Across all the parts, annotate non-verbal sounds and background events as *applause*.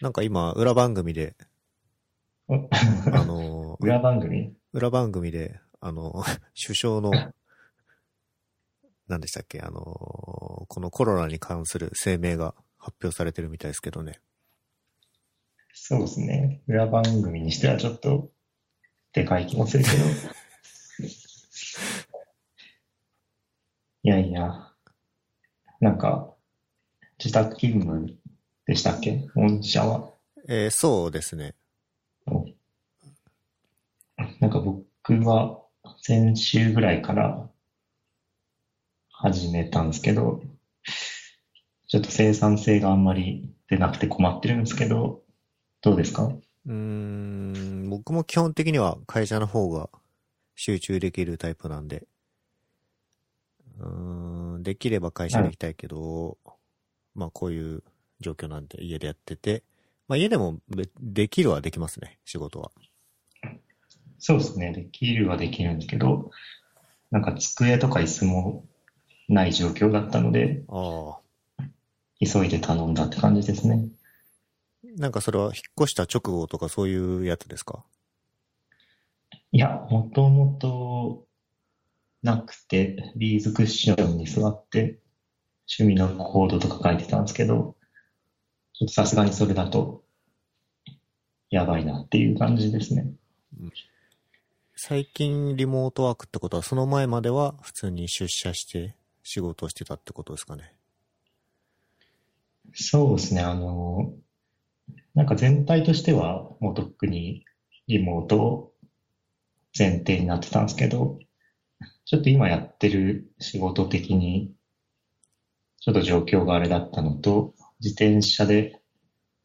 なんか今、裏番組で、おあの、*laughs* 裏番組？裏番組で、あの、*laughs* 首相の、何でしたっけ、あの、このコロナに関する声明が発表されてるみたいですけどね。そうですね。裏番組にしてはちょっと、でかい気もするけど。*laughs* いやいや、なんか、自宅勤務でしたっけ？御社は。えーそうですね。なんか僕は先週ぐらいから始めたんですけど、ちょっと生産性があんまり出なくて困ってるんですけど、どうですか？うーん、僕も基本的には会社の方が集中できるタイプなんで、うーん、できれば会社に行きたいけど、まあこういう状況なんで家でやってて、まあ家でもべできるはできますね、仕事は。そうですね。できるはできるんですけど、なんか机とか椅子もない状況だったので、ああ。急いで頼んだって感じですね。なんかそれは引っ越した直後とかそういうやつですか？いや、もともとなくて、ビーズクッションに座って趣味のコードとか書いてたんですけど、ちょっとさすがにそれだとやばいなっていう感じですね。最近リモートワークってことはその前までは普通に出社して仕事をしてたってことですかね。そうですね、あの、なんか全体としてはもうとっくにリモート前提になってたんですけど、ちょっと今やってる仕事的にちょっと状況があれだったのと、自転車で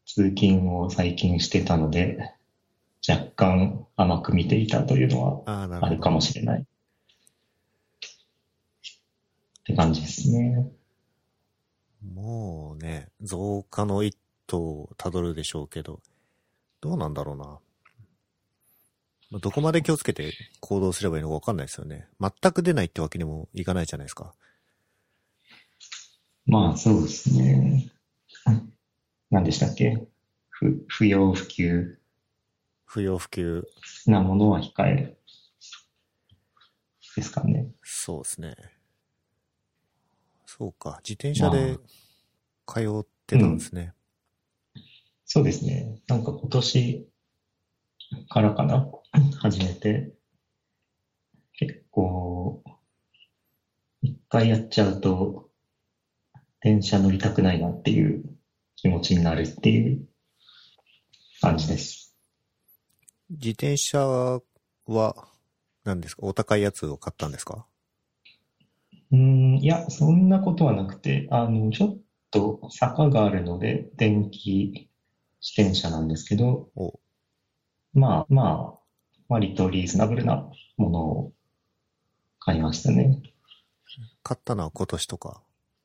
通勤を最近してたので、若干甘く見ていたというのはあるかもしれない。って感じですね。もうね、増加の一途をたどるでしょうけど、どうなんだろうな。まあどこまで気をつけて行動すればいいのかわかんないですよね。全く出ないってわけにもいかないじゃないですか。まあそうですね。何でしたっけ？不不要不急不要不急。なものは控える。ですかね。そうですね。そうか。自転車で通ってたんですね。そうですね。なんか今年からかな？始めて、結構、一回やっちゃうと、電車乗りたくないなっていう気持ちになるっていう感じです。自転車は何ですか？お高いやつを買ったんですか？うーん、いや、そんなことはなくて、あの、ちょっと坂があるので、電気自転車なんですけど、おまあまあ、割とリーズナブルなものを買いましたね。買ったのは今年とか？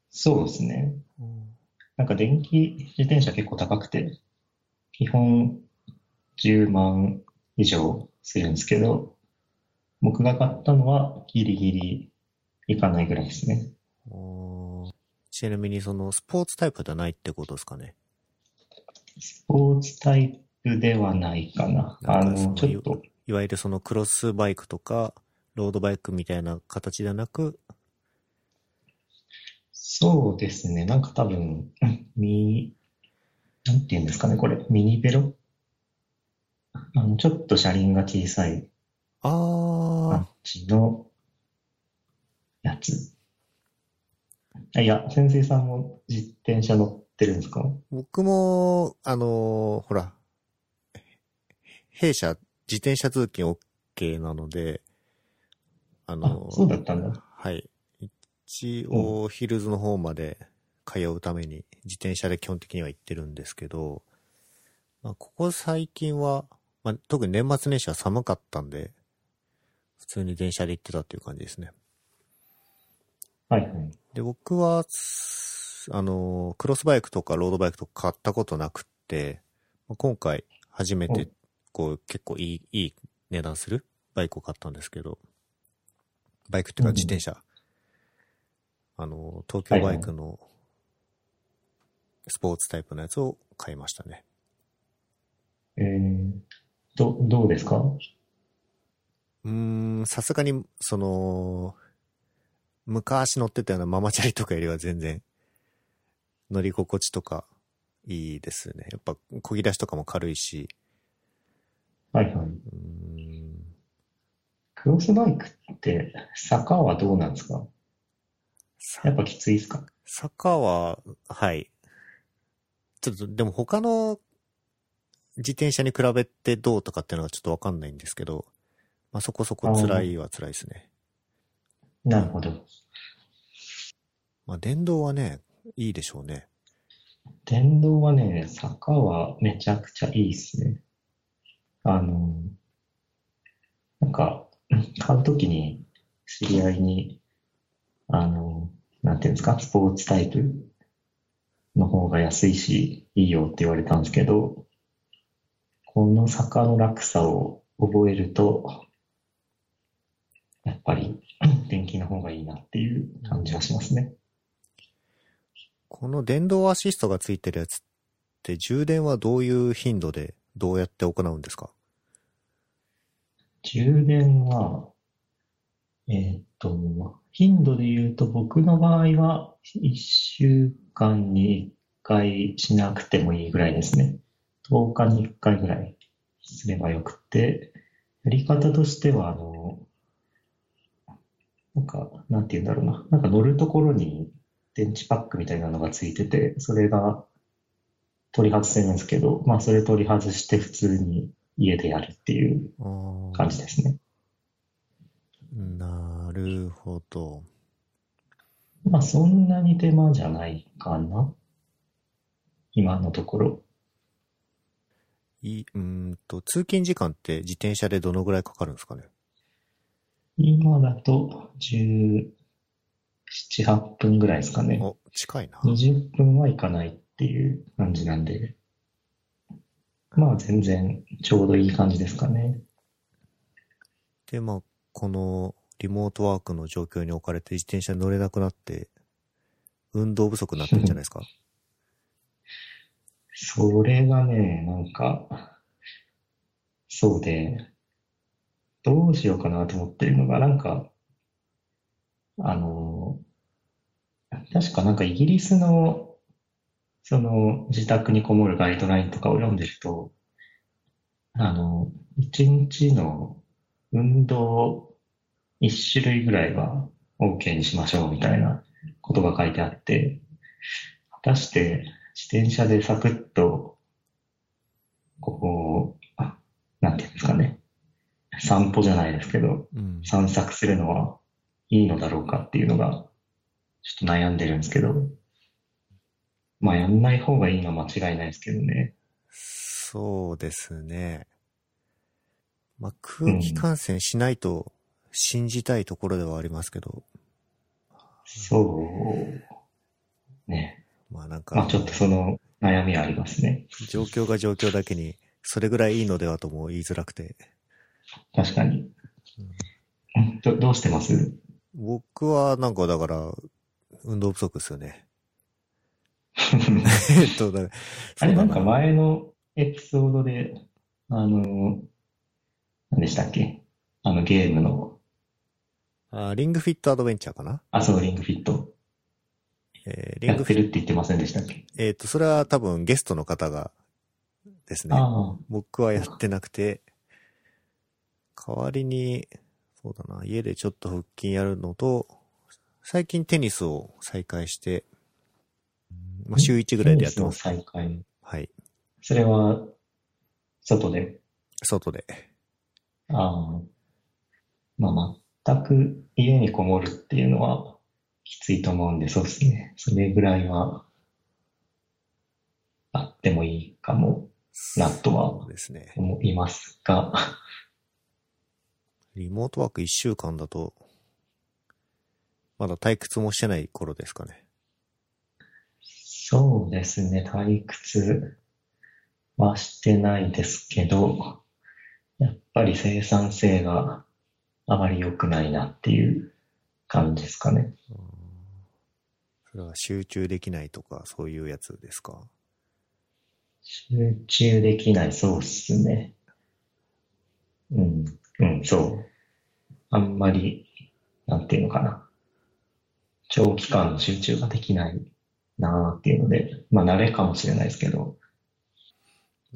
そうですね。なんか電気自転車結構高くて、基本10万以上するんですけど、僕が買ったのはギリギリいかないぐらいですね。ちなみにそのスポーツタイプではないってことですかね。スポーツタイプではないかな。あの、ちょっと、いわゆるそのクロスバイクとか、ロードバイクみたいな形ではなく、そうですね。なんか多分、ミ、なんていうんですかね、これ、ミニベロ？あの、ちょっと車輪が小さいあ感じのやつ。あいや、先生さんも自転車乗ってるんですか？ー、僕も、あのーほら、弊社、自転車通勤 OK なので、ああの、ーそうだったんだ。はい。一応、ヒルズの方まで通うために自転車で基本的には行ってるんですけど、まあ、ここ最近は、まあ、特に年末年始は寒かったんで、普通に電車で行ってたっていう感じですね。はいはい。で、僕は、すあの、クロスバイクとかロードバイクとか買ったことなくって、まあ今回初めてうん、こう、結構いい、いい値段するバイクを買ったんですけど、バイクっていうかうん自転車。あの、東京バイクのスポーツタイプのやつを買いましたね。えー、ど、どうですか？うーん、さすがに、その、昔乗ってたようなママチャリとかよりは全然、乗り心地とかいいですね。やっぱ、漕ぎ出しとかも軽いし、はいはい。うーん、クロスバイクって坂はどうなんですか？さやっぱきついですか？坂は、はい。ちょっと、でも他の自転車に比べてどうとかっていうのはちょっとわかんないんですけど、まあそこそこ辛いは辛いですね。なるほど。まあ電動はね、いいでしょうね。電動はね、坂はめちゃくちゃいいっすね。あの、なんか、買うときに知り合いに、あの、なんていうんですか、スポーツタイプの方が安いし、いいよって言われたんですけど、この坂の落差を覚えると、やっぱり電気の方がいいなっていう感じがしますね。この電動アシストがついてるやつって充電はどういう頻度でどうやって行うんですか？充電は、えーっと、頻度で言うと僕の場合は1週間に1回しなくてもいいぐらいですね。10日に1回ぐらいすればよくて、やり方としては、あの、なんか、なんて言うんだろうな。なんか乗るところに電池パックみたいなのがついてて、それが取り外せるんですけど、まあそれ取り外して普通に家でやるっていう感じですね。なるほど。まあそんなに手間じゃないかな。今のところ。い、うーんと、通勤時間って自転車でどのぐらいかかるんですかね？今だと17、8分ぐらいですかね。お、近いな。20分はいかないっていう感じなんで。まあ全然ちょうどいい感じですかね。で、まあ、このリモートワークの状況に置かれて自転車に乗れなくなって、運動不足になってるんじゃないですか？*laughs* それがね、なんか、そうで、どうしようかなと思ってるのが、なんか、あの、確かなんかイギリスの、その自宅にこもるガイドラインとかを読んでると、あの、一日の運動一種類ぐらいは OK にしましょうみたいなことが書いてあって、果たして自転車でサクッと、こう、あなんていうんですかね、散歩じゃないですけど、うん。散策するのはいいのだろうかっていうのが、ちょっと悩んでるんですけど、まあやんない方がいいのは間違いないですけどね。そうですね。まあ、空気感染しないと信じたいところではありますけど、そう、ね。まあなんか、まあちょっとその悩みはありますね。状況が状況だけに、それぐらいいいのではとも言いづらくて。確かに。うんどどうしてます？僕はなんかだから、運動不足ですよね。*laughs* えっと、だあれなんか前のエピソードで、あの、何でしたっけ？あのゲームの、あリングフィットアドベンチャーかな？あ、そう、リングフィット。えーリやってングフィット、るって言ってませんでしたっけ？えっ、と、それは多分ゲストの方がですね。ああ、僕はやってなくて、代わりに、そうだな、家でちょっと腹筋やるのと、最近テニスを再開して、まあ、週1ぐらいでやってます。テニスの再開。はい。それは、外で？外で。ああ。まあ、全く家にこもるっていうのはきついと思うんで、そうですね。それぐらいは、あってもいいかもなとは。思いますが、リモートワーク1週間だと、まだ退屈もしてない頃ですかね。そうですね。退屈はしてないですけど、やっぱり生産性があまり良くないなっていう感じですかね。うんそれは集中できないとか、そういうやつですか？集中できない、そうっすね。うん、うん、そう。あんまり、なんていうのかな。長期間の集中ができないなーっていうので、まあ慣れかもしれないですけど、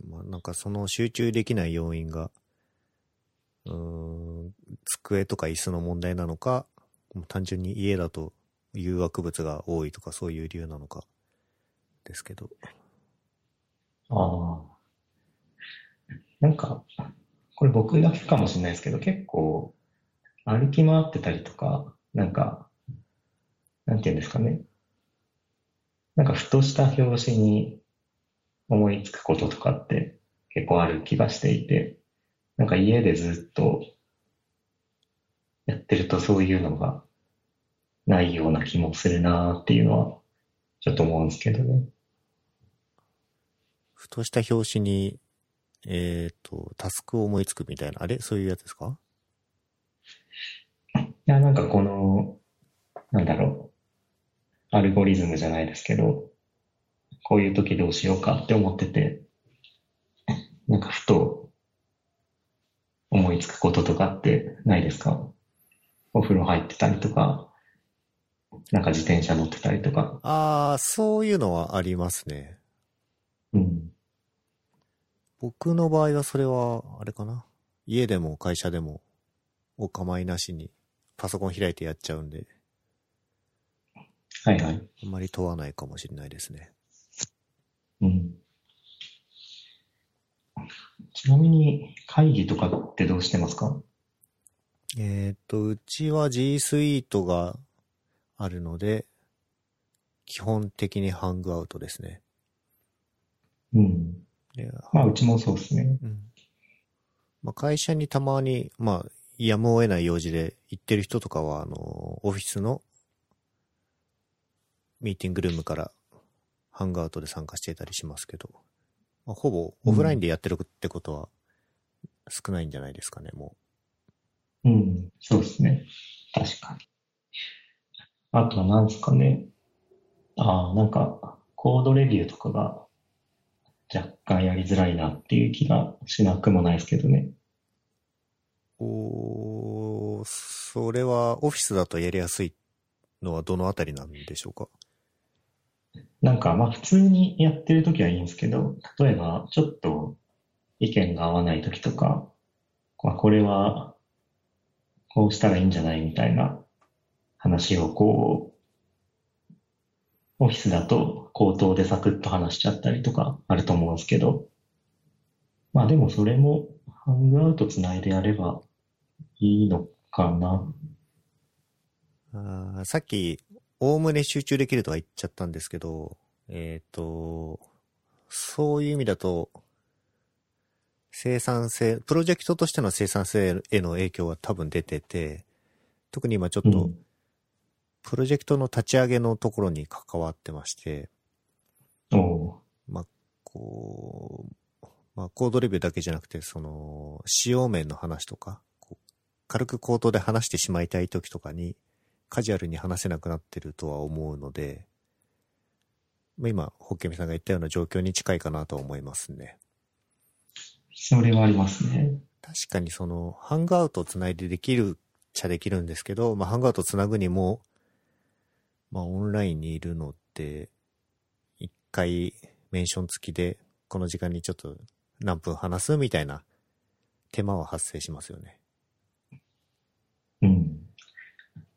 まあなんかその集中できない要因が、うーん、机とか椅子の問題なのか、単純に家だと誘惑物が多いとかそういう理由なのかですけど。ああ。なんか、これ僕だけかもしれないですけど、結構歩き回ってたりとか、なんか、なんていうんですかね。なんかふとした拍子に思いつくこととかって結構ある気がしていて、なんか家でずっとやってるとそういうのがないような気もするなーっていうのはちょっと思うんですけどね。ふとした拍子に、えっ、と、タスクを思いつくみたいな、あれ？そういうやつですか？いや、なんかこの、なんだろう、アルゴリズムじゃないですけど、こういう時どうしようかって思ってて、なんかふと思いつくこととかってないですか？お風呂入ってたりとか、なんか自転車乗ってたりとか。ああ、そういうのはありますね。うん。僕の場合はそれは、あれかな。家でも会社でもお構いなしにパソコン開いてやっちゃうんで、はいはい。あんまり問わないかもしれないですね。うん。ちなみに会議とかってどうしてますか？えーっと、うちは G Suite があるので、基本的にハングアウトですね。うん。でまあうちもそうですね。うんまあ、会社にたまに、まあ、やむを得ない用事で行ってる人とかは、あの、オフィスのミーティングルームからハングアウトで参加していたりしますけど、まあ、ほぼオフラインでやってるってことは少ないんじゃないですかね、もうん、そうですね。確かに。あとは何ですかね。ああ、なんか、コードレビューとかが若干やりづらいなっていう気がしなくもないですけどね。う。おーそれはオフィスだとやりやすいのはどのあたりなんでしょうか？なんか、まあ普通にやってるときはいいんですけど、例えばちょっと意見が合わないときとか、まあこれはこうしたらいいんじゃないみたいな話をこう、オフィスだと口頭でサクッと話しちゃったりとかあると思うんですけど、まあでもそれもハングアウトつないでやればいいのかな。あさっき、おおむね集中できるとは言っちゃったんですけど、えっ、と、そういう意味だと、生産性、プロジェクトとしての生産性への影響は多分出てて、特に今ちょっと、うん。プロジェクトの立ち上げのところに関わってまして、おう。こう、まあ、コードレビューだけじゃなくて、その、使用面の話とか、軽く口頭で話してしまいたい時とかに、カジュアルに話せなくなってるとは思うので、まあ、今、ホッケミさんが言ったような状況に近いかなとは思いますね。それはありますね。確かにその、ハングアウトをつないでできるっちゃできるんですけど、まあ、ハングアウトつなぐにも、まあ、オンラインにいるのって、一回メンション付きで、この時間にちょっと何分話すみたいな手間は発生しますよね。うん。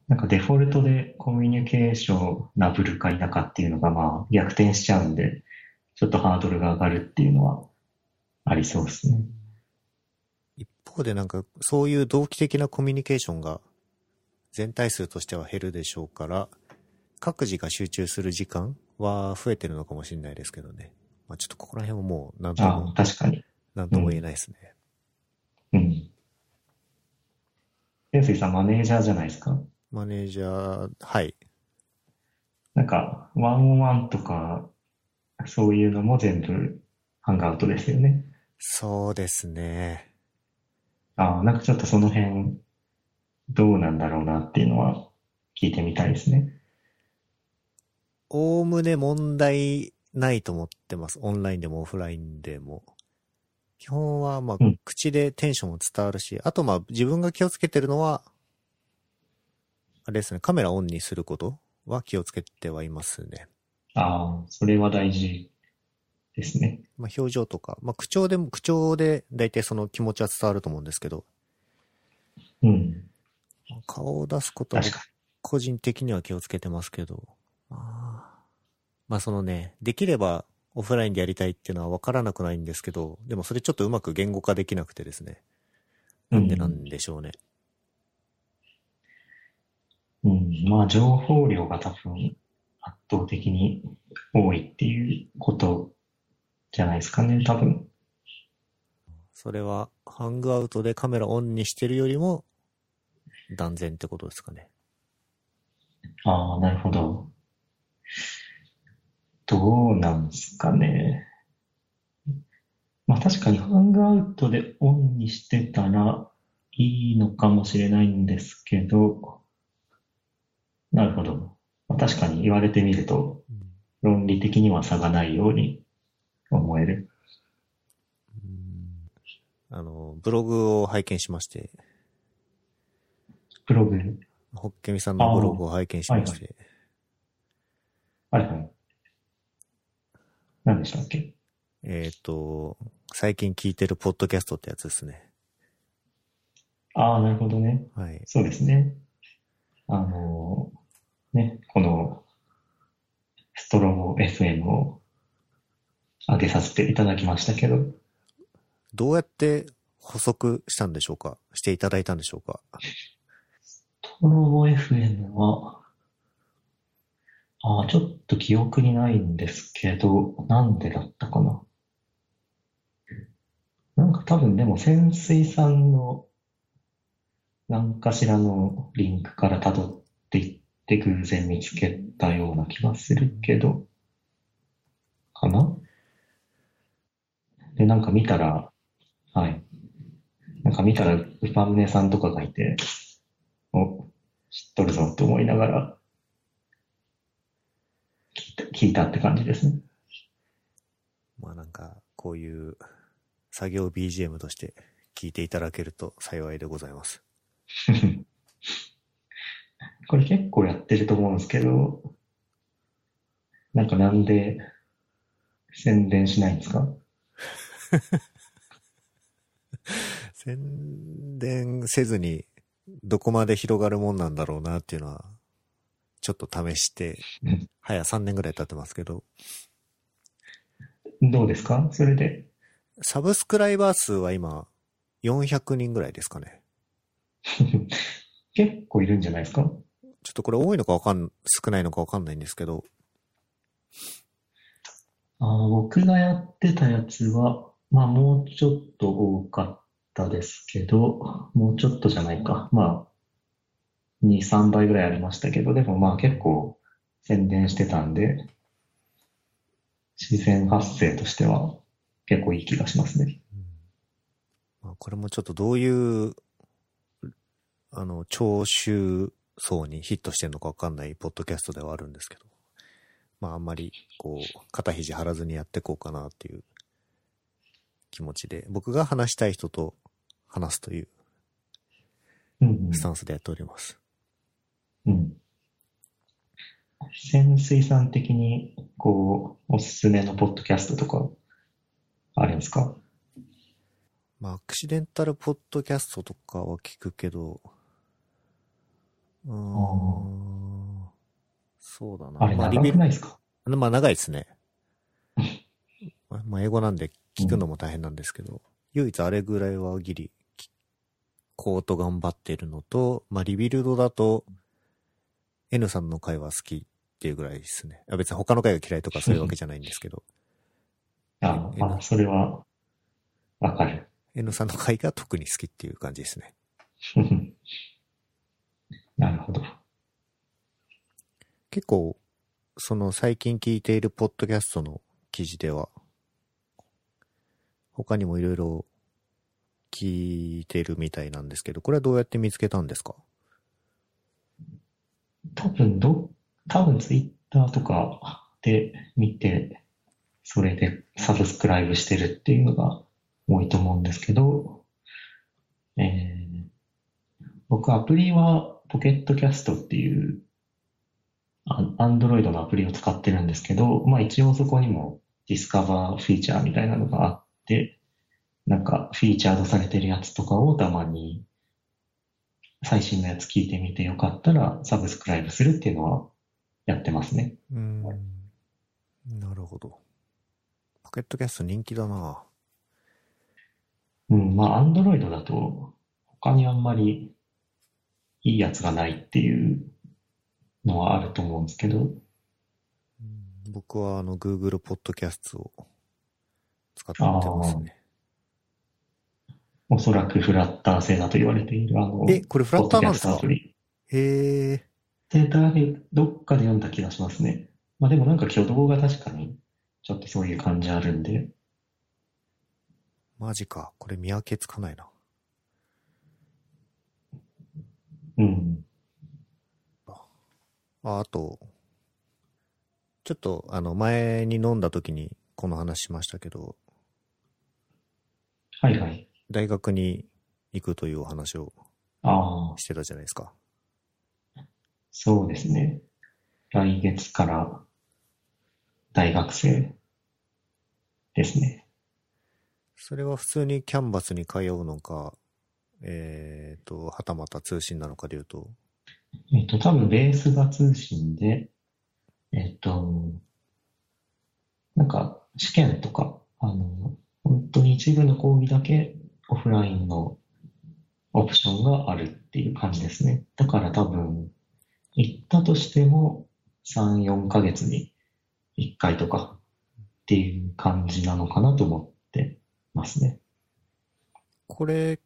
なんかデフォルトでコミュニケーションダブルか否かっていうのがまあ逆転しちゃうんで、ちょっとハードルが上がるっていうのはありそうですね。一方でなんか、そういう同期的なコミュニケーションが全体数としては減るでしょうから、各自が集中する時間は増えてるのかもしれないですけどね。まあちょっとここら辺はもう何とああ、も、確かに。何とも言えないですね。うん。天水さんマネージャーじゃないですか？マネージャー、はい。なんか、ワンオンワンとか、そういうのも全部ハングアウトですよね。そうですね。ああ、なんかちょっとその辺、どうなんだろうなっていうのは聞いてみたいですね。おおむね問題ないと思ってます。オンラインでもオフラインでも。基本は、まあ、うん口でテンションも伝わるし、あと、まあ、自分が気をつけてるのは、あれですね、カメラオンにすることは気をつけてはいますね。ああ、それは大事ですね。まあ、表情とか、まあ、口調でも、口調で大体その気持ちは伝わると思うんですけど、うん。顔を出すことは個人的には気をつけてますけど、まあ、まあそのね、できればオフラインでやりたいっていうのは分からなくないんですけど、でもそれちょっとうまく言語化できなくてですね。なんでなんでしょうね。に。うん。まあ、情報量が多分圧倒的に多いっていうことじゃないですかね、多分。それは、ハングアウトでカメラオンにしてるよりも、断然ってことですかね。ああ、なるほど。どうなんすかね。まあ確かにハングアウトでオンにしてたらいいのかもしれないんですけど、なるほど。まあ、確かに言われてみると論理的には差がないように思える。あの、ブログを拝見しまして、ブログ、ホッケミさんのブログを拝見しまして、はいはい。何でしたっけ？えっ、と、最近聞いてるポッドキャストってやつですね。ああ、なるほどね。はい。そうですね。あの、ね、この、ストロボ FM を上げさせていただきましたけど、どうやって補足したんでしょうか？していただいたんでしょうか？ストロボ FM は、ああ、ちょっと記憶にないんですけど、なんでだったかな？なんか多分でも潜水さんの何かしらのリンクから辿っていって偶然見つけたような気がするけど、かな？で、なんか見たら、はい。なんか見たら、ウパンネさんとかがいて、お、知っとるぞって思いながら、聞いた、聞いたって感じですね。まあなんか、こういう作業 BGM として聞いていただけると幸いでございます。*laughs* これ結構やってると思うんですけど、なんかなんで宣伝しないんですか？*laughs* 宣伝せずにどこまで広がるもんなんだろうなっていうのは、ちょっと試してうん、早3年ぐらい経ってますけど、どうですか？それで？サブスクライバー数は今400人ぐらいですかね。*laughs* 結構いるんじゃないですか？ちょっとこれ多いのかわかん、少ないのかわかんないんですけど、あー僕がやってたやつは、まあもうちょっと多かったですけど、もうちょっとじゃないか。まあ、2、3倍ぐらいありましたけど、でもまあ結構宣伝してたんで、自然発生としては結構いい気がしますね。まあ、これもちょっとどういう、あの、聴衆層にヒットしてるのかわかんないポッドキャストではあるんですけど、まああんまり、こう、肩肘張らずにやっていこうかなっていう気持ちで、僕が話したい人と話すといううんスタンスでやっております。うん。うん。潜水さん的に、こう、おすすめのポッドキャストとか、あるんですか？まあ、アクシデンタルポッドキャストとかは聞くけど、うーん、そうだな。あれ長くないですか？まあ長いですね。*laughs* まあまあ英語なんで聞くのも大変なんですけど、唯一あれぐらいはギリ、きコート頑張ってるのと、まあリビルドだと、N さんの回は好きっていうぐらいですね。あ別に他の回が嫌いとかそういうわけじゃないんですけど、あえあ、それは、わかる。N さんの回が特に好きっていう感じですね。*laughs* なるほど。結構、その最近聞いているポッドキャストの記事では、他にもいろいろ聞いてるみたいなんですけど、これはどうやって見つけたんですか？多分ど、多分ツイッターとかで見てそれでサブスクライブしてるっていうのが多いと思うんですけど、えー、僕アプリはポケットキャストっていうアンドロイドのアプリを使ってるんですけど、まあ一応そこにもディスカバーフィーチャーみたいなのがあっ、なんかフィーチャードされてるやつとかをたまに最新のやつ聞いてみてよかったらサブスクライブするっていうのはやってますね。うん。なるほど。ポケットキャスト人気だなうん、まあ、アンドロイドだと他にあんまりいいやつがないっていうのはあると思うんですけど。僕はあの Google ポッドキャストを使ってますね。おそらくフラッター製だと言われているあの、え、これフラッターなんですか？へえ。データでどっかで読んだ気がしますね。まあでもなんか挙動が確かにちょっとそういう感じあるんで。マジか。これ見分けつかないな。うん。ああと、ちょっとあの前に飲んだ時にこの話しましたけど、はいはい。大学に行くというお話をしてたじゃないですか。そうですね。来月から大学生ですね。それは普通にキャンバスに通うのか、えっ、ー、と、はたまた通信なのかでいうと。えっ、と、多分ベースが通信で、えっ、と、なんか試験とか、あの、本当に一部の講義だけオフラインのオプションがあるっていう感じですね。だから多分、行ったとしても3、4ヶ月に1回とかっていう感じなのかなと思ってますね。これ、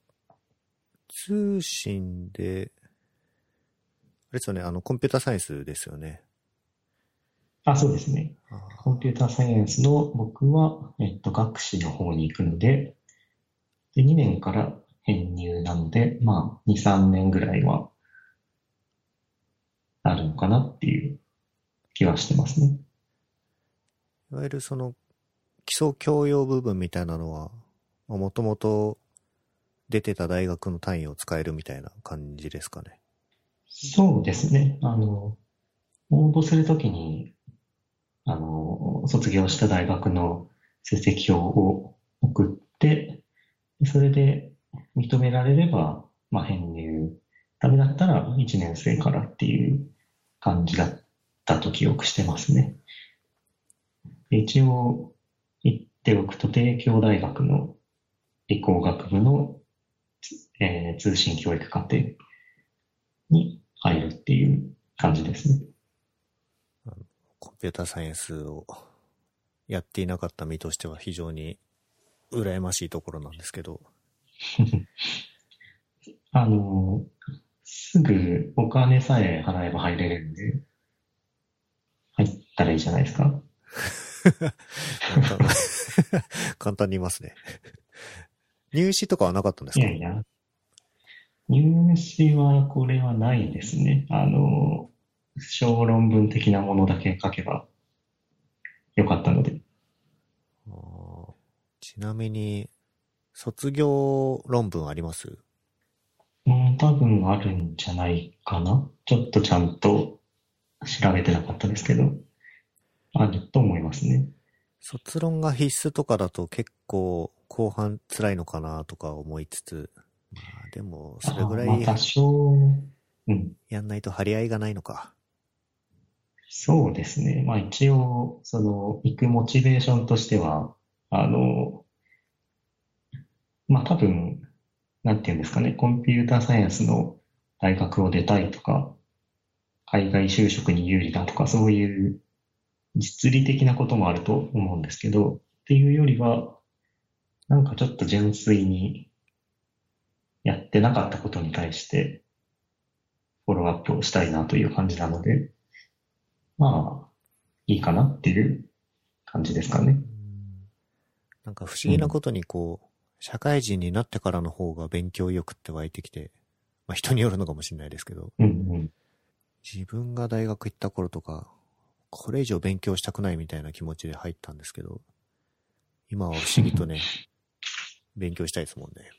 通信で、あれですよね、あの、コンピュータサイエンスですよね。あ、そうですね。コンピューターサイエンスの僕は、えっと、学士の方に行くので、で、2年から編入なので、まあ、2、3年ぐらいは、あるのかなっていう気はしてますね。いわゆるその、基礎教養部分みたいなのは、もともと出てた大学の単位を使えるみたいな感じですかね。そうですね。あの、応募するときに、あの、卒業した大学の成績表を送って、それで認められれば、まあ、編入。ダメだったら1年生からっていう感じだったと記憶してますね。一応言っておくと、帝京大学の理工学部の、えー、通信教育課程に入るっていう感じですね。コンピューターサイエンスをやっていなかった身としては非常に羨ましいところなんですけど。*laughs* あの、すぐお金さえ払えば入れるんで、入ったらいいじゃないですか。*laughs* 簡単に言いますね。入試とかはなかったんですか？いやいや。入試はこれはないですね。あの、小論文的なものだけ書けばよかったので。ちなみに、卒業論文あります？うん、多分あるんじゃないかな。ちょっとちゃんと調べてなかったですけど。あると思いますね。卒論が必須とかだと結構後半辛いのかなとか思いつつ、まあでもそれぐらい、まあ多少、うん。やんないと張り合いがないのか。そうですね。まあ一応、その、行くモチベーションとしては、あの、まあ多分、なんていうんですかね、コンピューターサイエンスの大学を出たいとか、海外就職に有利だとか、そういう実利的なこともあると思うんですけど、っていうよりは、なんかちょっと純粋にやってなかったことに対してフォローアップをしたいなという感じなので、まあ、いいかなっていう感じですかね。なんか不思議なことにこう、うん、社会人になってからの方が勉強意欲って湧いてきて、まあ人によるのかもしれないですけど、うんうん、自分が大学行った頃とか、これ以上勉強したくないみたいな気持ちで入ったんですけど、今は不思議とね、*laughs* 勉強したいですもんね。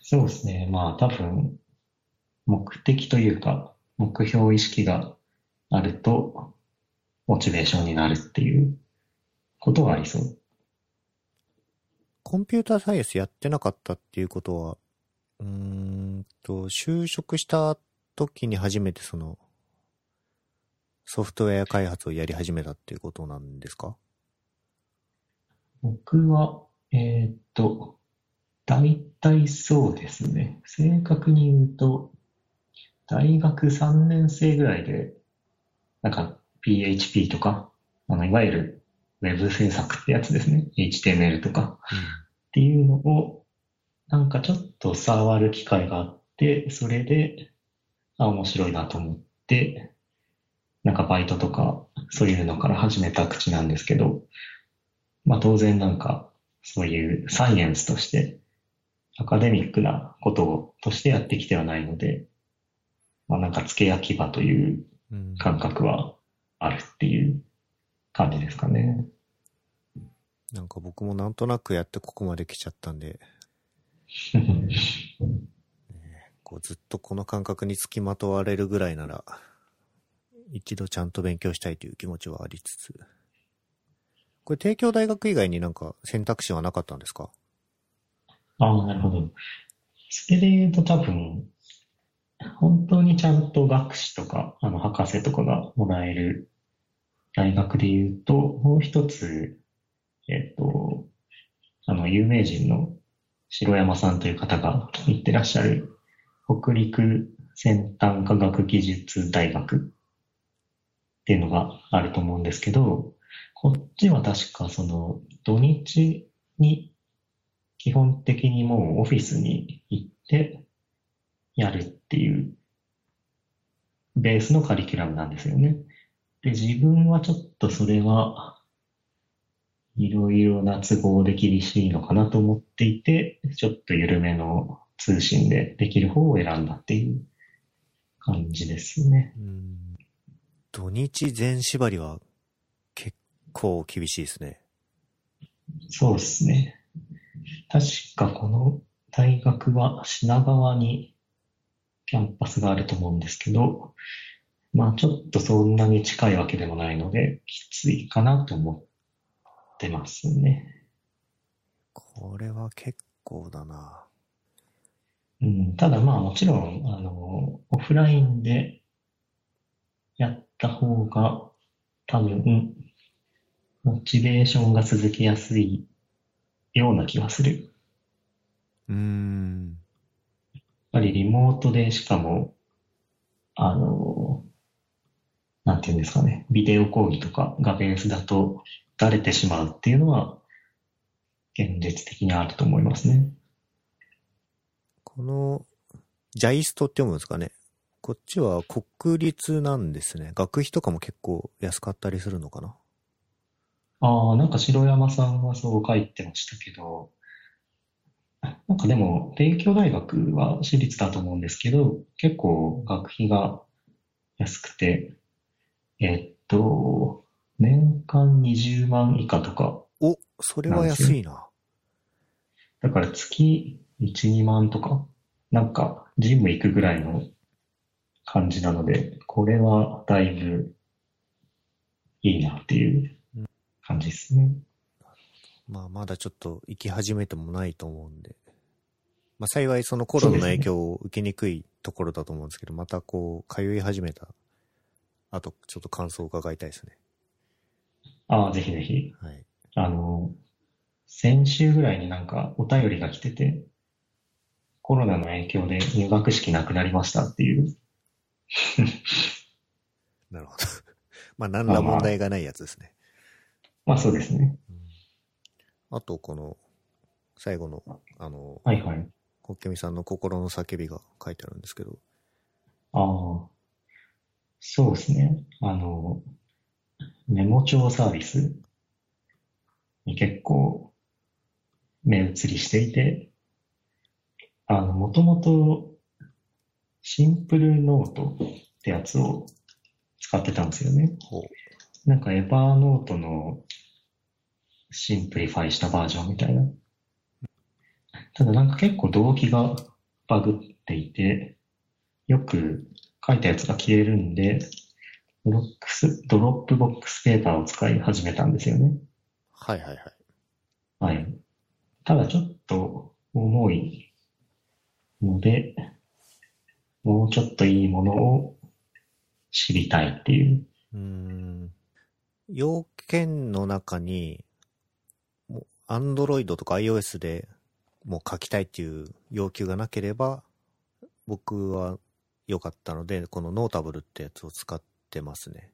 そうですね。まあ多分、目的というか、目標意識があると、モチベーションになるっていうことはありそう。コンピューターサイエンスやってなかったっていうことは、うーんと、就職した時に初めてその、ソフトウェア開発をやり始めたっていうことなんですか？僕は、えーっと、大体そうですね。正確に言うと、大学3年生ぐらいで、なんか PHP とか、あの、いわゆる Web 制作ってやつですね。HTML とかっていうのを、なんかちょっと触る機会があって、それで、あ、面白いなと思って、なんかバイトとか、そういうのから始めた口なんですけど、まあ当然なんか、そういうサイエンスとして、アカデミックなことをとしてやってきてはないので、まあなんか付け焼き場という。感覚はあるっていう感じですかね。なんか僕もなんとなくやってここまで来ちゃったんで、*laughs* こうずっとこの感覚につきまとわれるぐらいなら、一度ちゃんと勉強したいという気持ちはありつつ。これ帝京大学以外になんか選択肢はなかったんですか？ああ、なるほど。それで言うと多分、本当にちゃんと学士とか、あの、博士とかがもらえる大学で言うと、もう一つ、えっと、あの、有名人の城山さんという方が行ってらっしゃる北陸先端科学技術大学っていうのがあると思うんですけど、こっちは確かその土日に基本的にもうオフィスに行ってやるっていうベースのカリキュラムなんですよね。で、自分はちょっとそれはいろいろな都合で厳しいのかなと思っていて、ちょっと緩めの通信でできる方を選んだっていう感じですね。うん。土日全縛りは結構厳しいですね。そうですね。確かこの大学は品川にキャンパスがあると思うんですけど、まあちょっとそんなに近いわけでもないので、きついかなと思ってますね。これは結構だな。うん、ただまあもちろん、あの、オフラインでやった方が多分、モチベーションが続きやすいような気がする。うーん。やっぱりリモートでしかも、あの、なんていうんですかね、ビデオ講義とかがベースだと、だれてしまうっていうのは、現実的にあると思いますね。この、ジャイストって読むんですかね。こっちは国立なんですね。学費とかも結構安かったりするのかな。ああ、なんか城山さんはそう書いてましたけど、*laughs* なんかでも、帝京大学は私立だと思うんですけど、結構学費が安くて、えっと、年間20万以下とか、お、それは安いな。だから月1、2万とか、なんかジム行くぐらいの感じなので、これはだいぶいいなっていう感じですね。まあ、まだちょっと行き始めてもないと思うんで。まあ、幸いそのコロナの影響を受けにくいところだと思うんですけど、またこう、通い始めた。あと、ちょっと感想を伺いたいですね。ああ、ぜひぜひ。はい。あの、先週ぐらいになんかお便りが来てて、コロナの影響で入学式なくなりましたっていう。*laughs* なるほど。*laughs* まあ、何ら問題がないやつですね。まあそうですね。あと、この、最後の、あの、はいはい。コッケミさんの心の叫びが書いてあるんですけど、ああ、そうですね。あの、メモ帳サービス？に結構目移りしていて、あの、もともと Simplenote ってやつを使ってたんですよね。なんか Evernoteの simplify したバージョンみたいな。ただなんか結構同期がバグっていて、よく書いたやつが消えるんで、ドロックス、 Dropbox Paper を使い始めたんですよね。はいはいはい。はい。ただちょっと重いので、もうちょっといいものを知りたいっていう。うーん。要件の中に、Android とか iOS でもう書きたいっていう要求がなければ、僕は良かったので、このノータブルってやつを使ってますね。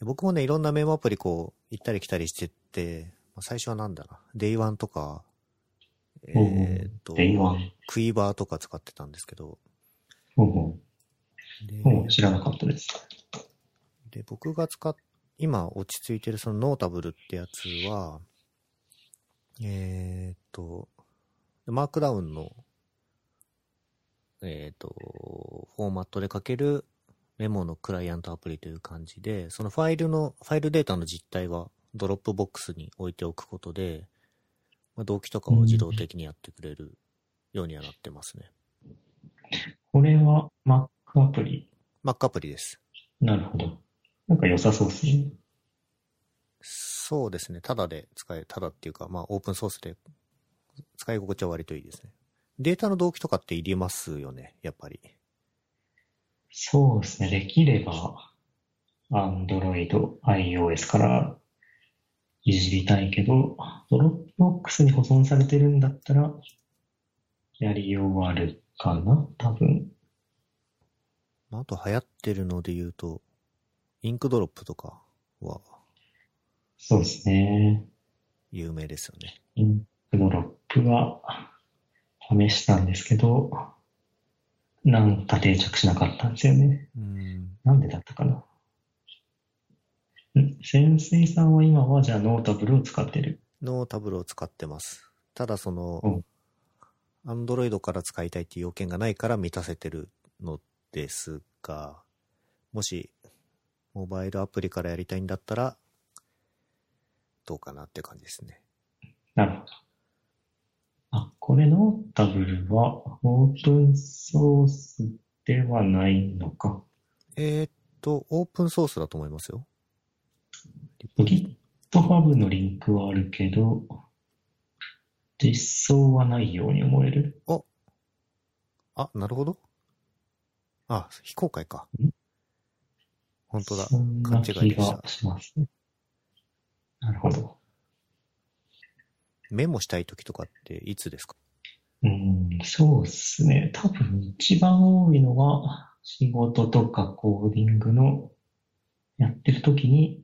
僕もね、いろんなメモアプリこう、行ったり来たりしてて、まあ最初はなんだな、Day1 とか、えーっと、Day one クイーバーとか使ってたんですけど、ほうほう知らなかったです。で、僕が使っ、今落ち着いてるその Notable ってやつは、えーっと、 Markdown の、えーっと、フォーマットで書けるメモのクライアントアプリという感じで、そのファイルの、ファイルデータの実態は Dropbox に置いておくことで、まあ、同期とかを自動的にやってくれるようにはなってますね。これは Mac アプリ？Mac アプリです。なるほど。なんか良さそうですね。そうですね。ただで使え、ただっていうか、まあ、オープンソースで使い心地は割といいですね。データの同期とかっていりますよね、やっぱり。そうですね。できれば、Android、iOS からいじりたいけど、 Dropbox に保存されてるんだったら、やりようはあるかな多分。まああと流行ってるので言うと、 Inkdropとかはそうですね。有名ですよね。 Inkdropは試したんですけど、なんか定着しなかったんですよね。うん。なんでだったかな。ん？潜水さんは今はじゃあ Notable を使ってる。のタブルを使ってます。ただそのうん、アンドロイドから使いたいっていう要件がないから満たせてるのですが、もし、モバイルアプリからやりたいんだったら、どうかなって感じですね。なるほど。あ、これノータブルはオープンソースではないのか。えーっと、オープンソースだと思いますよ。GitHub のリンクはあるけど、実装はないように思える？あ、なるほど。あ、非公開かん？本当だ。勘違いでしたがしますね。なるほど。メモしたい時とかっていつですか？うん、そうですね。多分一番多いのは仕事とかコーディングのやってる時に、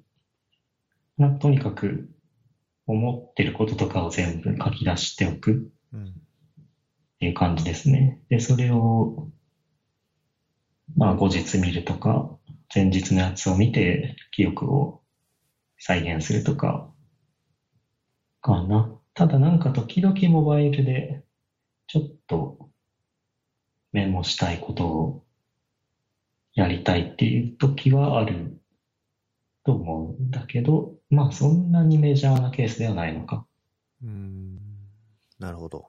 まあ、とにかく思ってることとかを全部書き出しておくうん。っていう感じですね。で、それを、まあ後日見るとか、前日のやつを見て記憶を再現するとか、かな。ただなんか時々モバイルでちょっとメモしたいことをやりたいっていう時はあると思うんだけど、まあそんなにメジャーなケースではないのか。うーん。なるほど。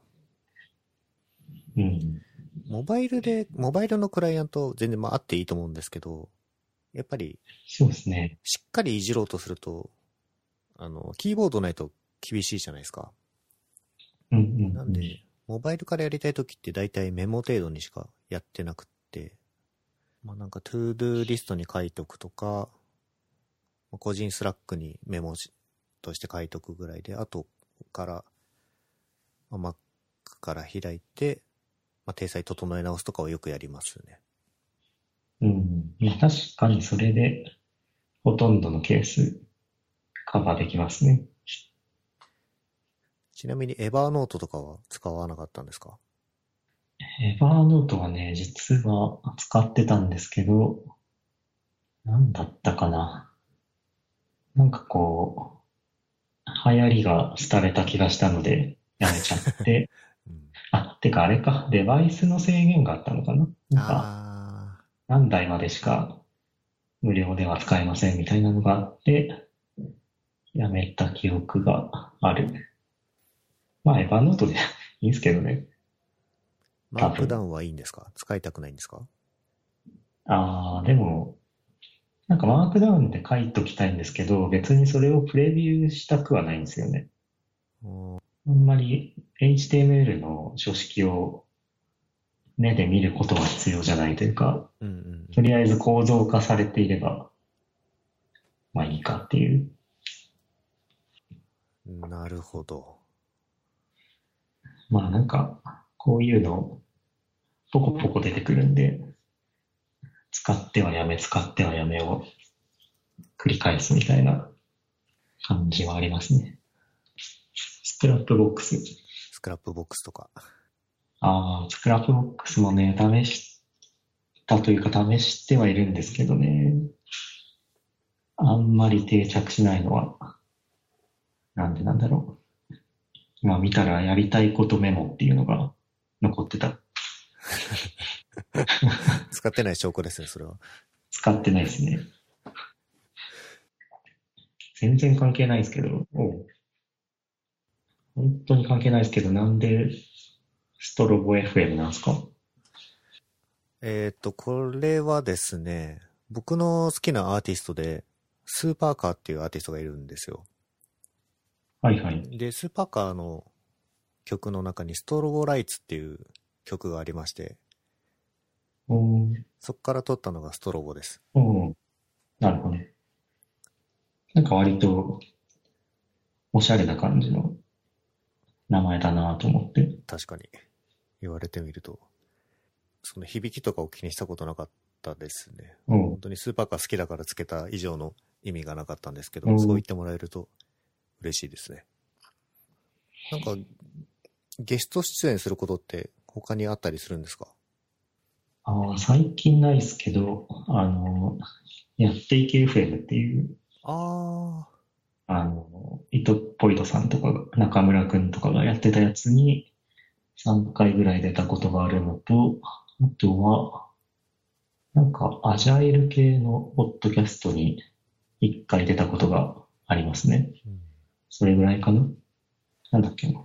うん。モバイルで、モバイルのクライアント全然まああっていいと思うんですけど、やっぱりそうですね。しっかりいじろうとすると、あの、キーボードないと厳しいじゃないですか。うんうん、うん。なんで、モバイルからやりたいときって大体メモ程度にしかやってなくって、まあなんか ToDo リストに書いとくとか、まあ個人 Slack にメモしとして書いとくぐらいで、後から、まあ、Mac から開いて、まあ、体裁整え直すとかをよくやりますね。うん。まあ確かにそれで、ほとんどのケース、カバーできますね。ちなみに Evernote とかは使わなかったんですか？エバーノートはね、実は使ってたんですけど、なんだったかな。なんかこう、流行りが廃れた気がしたので、やめちゃって。*laughs* うん。あ、てかあれか、デバイスの制限があったのかな？なんか、あ何台までしか無料では使えませんみたいなのがあって、やめた記憶がある。まあ、エヴァノートで *laughs* いいんですけどね。マークダウンはいいんですか？使いたくないんですか？ああ、でも、なんかマークダウンで書いときたいんですけど、別にそれをプレビューしたくはないんですよね。うんあんまり HTML の書式を目で見ることは必要じゃないというか、うんとりあえず構造化されていれば、まあいいかっていう。うん。なるほど。まあなんか、こういうの、ポコポコ出てくるんで、使ってはやめ、使ってはやめを繰り返すみたいな感じはありますね。スクラップボックス。スクラップボックスとか。ああ、スクラップボックスもね、試したというか試してはいるんですけどね。あんまり定着しないのは、なんでなんだろう。今見たらやりたいことメモっていうのが残ってた。*laughs* 使ってない証拠ですね、それは。使ってないですね。全然関係ないですけど、本当に関係ないですけど、なんでストロボ FM なんですか？えっ、と、これはですね、僕の好きなアーティストで、スーパーカーっていうアーティストがいるんですよ。はいはい。で、スーパーカーの曲の中にストロボライツっていう曲がありまして、そこから撮ったのがストロボです。なるほど。なんか割と、おしゃれな感じの名前だなと思って。確かに。言われてみると。その響きとかを気にしたことなかったですね。おう本当にスーパーカー好きだからつけた以上の意味がなかったんですけど、うんそう言ってもらえると嬉しいですね。なんか、ゲスト出演することって他にあったりするんですか？ああ、最近ないですけど、あの、やっていけ FM っていう、ああの、伊藤ポイトさんとかが、中村くんとかがやってたやつに3回ぐらい出たことがあるのと、あとは、なんか、アジャイル系のポッドキャストに1回出たことがありますね。ー、うんそれぐらいかななんだっけな。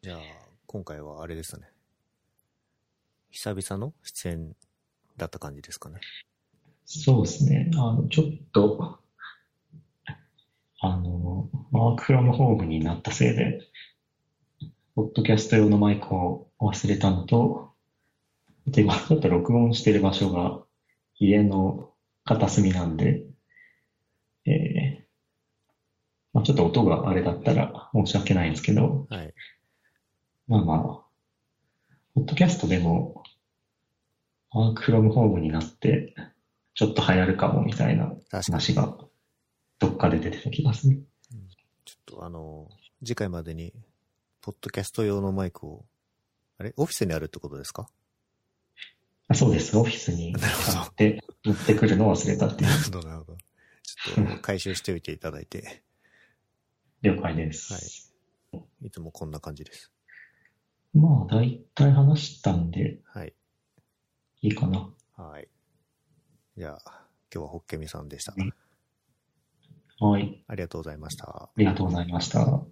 じゃあ、今回はあれですね。久々の出演だった感じですかね。そうですね。あの、ちょっと、あの、ワークフロムホームになったせいで、ポッドキャスト用のマイクを忘れたのと、で、今ちょっと録音してる場所が家の片隅なんで、えーまあ、ちょっと音があれだったら申し訳ないんですけど、はい。まあまあ、ポッドキャストでも、ワークフロムホームになって、ちょっと流行るかもみたいな。話がどっかで出てた気がする。ちょっとあの、次回までに、ポッドキャスト用のマイクを、あれ？オフィスにあるってことですか？あそうです。オフィスに買って持ってくるのを忘れたっていうな。るほど、なるほど。ちょっと回収しておいていただいて、*laughs* 了解です。いつもこんな感じです。まあ、だいたい話したんではい。いいかな。はい。じゃあ、今日はホッケミさんでした。はい。ありがとうございました。ありがとうございました。